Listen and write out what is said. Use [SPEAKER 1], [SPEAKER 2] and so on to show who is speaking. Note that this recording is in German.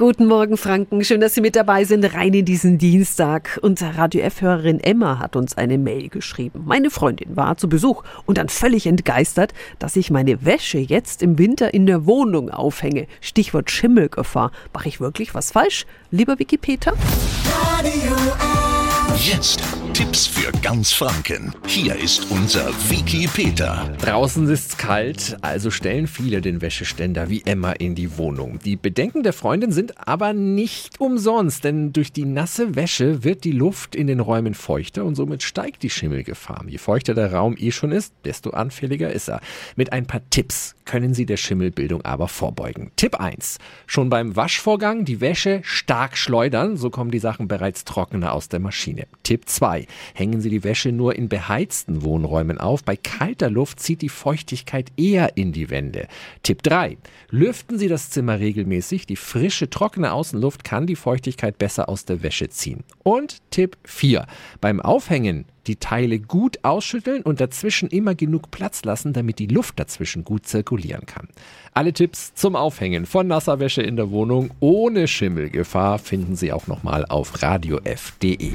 [SPEAKER 1] Guten Morgen, Franken. Schön, dass Sie mit dabei sind, rein in diesen Dienstag. Und Radio F-Hörerin Emma hat uns eine Mail geschrieben. Meine Freundin war zu Besuch und dann völlig entgeistert, dass ich meine Wäsche jetzt im Winter in der Wohnung aufhänge. Stichwort Schimmelgefahr. Mache ich wirklich was falsch? Lieber Wikipedia?
[SPEAKER 2] Radio Jetzt Tipps für ganz Franken. Hier ist unser Wiki Peter.
[SPEAKER 3] Draußen ist's kalt, also stellen viele den Wäscheständer wie Emma in die Wohnung. Die Bedenken der Freundin sind aber nicht umsonst, denn durch die nasse Wäsche wird die Luft in den Räumen feuchter und somit steigt die Schimmelgefahr. Je feuchter der Raum eh schon ist, desto anfälliger ist er. Mit ein paar Tipps können Sie der Schimmelbildung aber vorbeugen. Tipp 1. Schon beim Waschvorgang die Wäsche stark schleudern, so kommen die Sachen bereits trockener aus der Maschine. Tipp 2. Hängen Sie die Wäsche nur in beheizten Wohnräumen auf. Bei kalter Luft zieht die Feuchtigkeit eher in die Wände. Tipp 3. Lüften Sie das Zimmer regelmäßig. Die frische, trockene Außenluft kann die Feuchtigkeit besser aus der Wäsche ziehen. Und Tipp 4. Beim Aufhängen die Teile gut ausschütteln und dazwischen immer genug Platz lassen, damit die Luft dazwischen gut zirkulieren kann. Alle Tipps zum Aufhängen von nasser Wäsche in der Wohnung ohne Schimmelgefahr finden Sie auch nochmal auf radiof.de.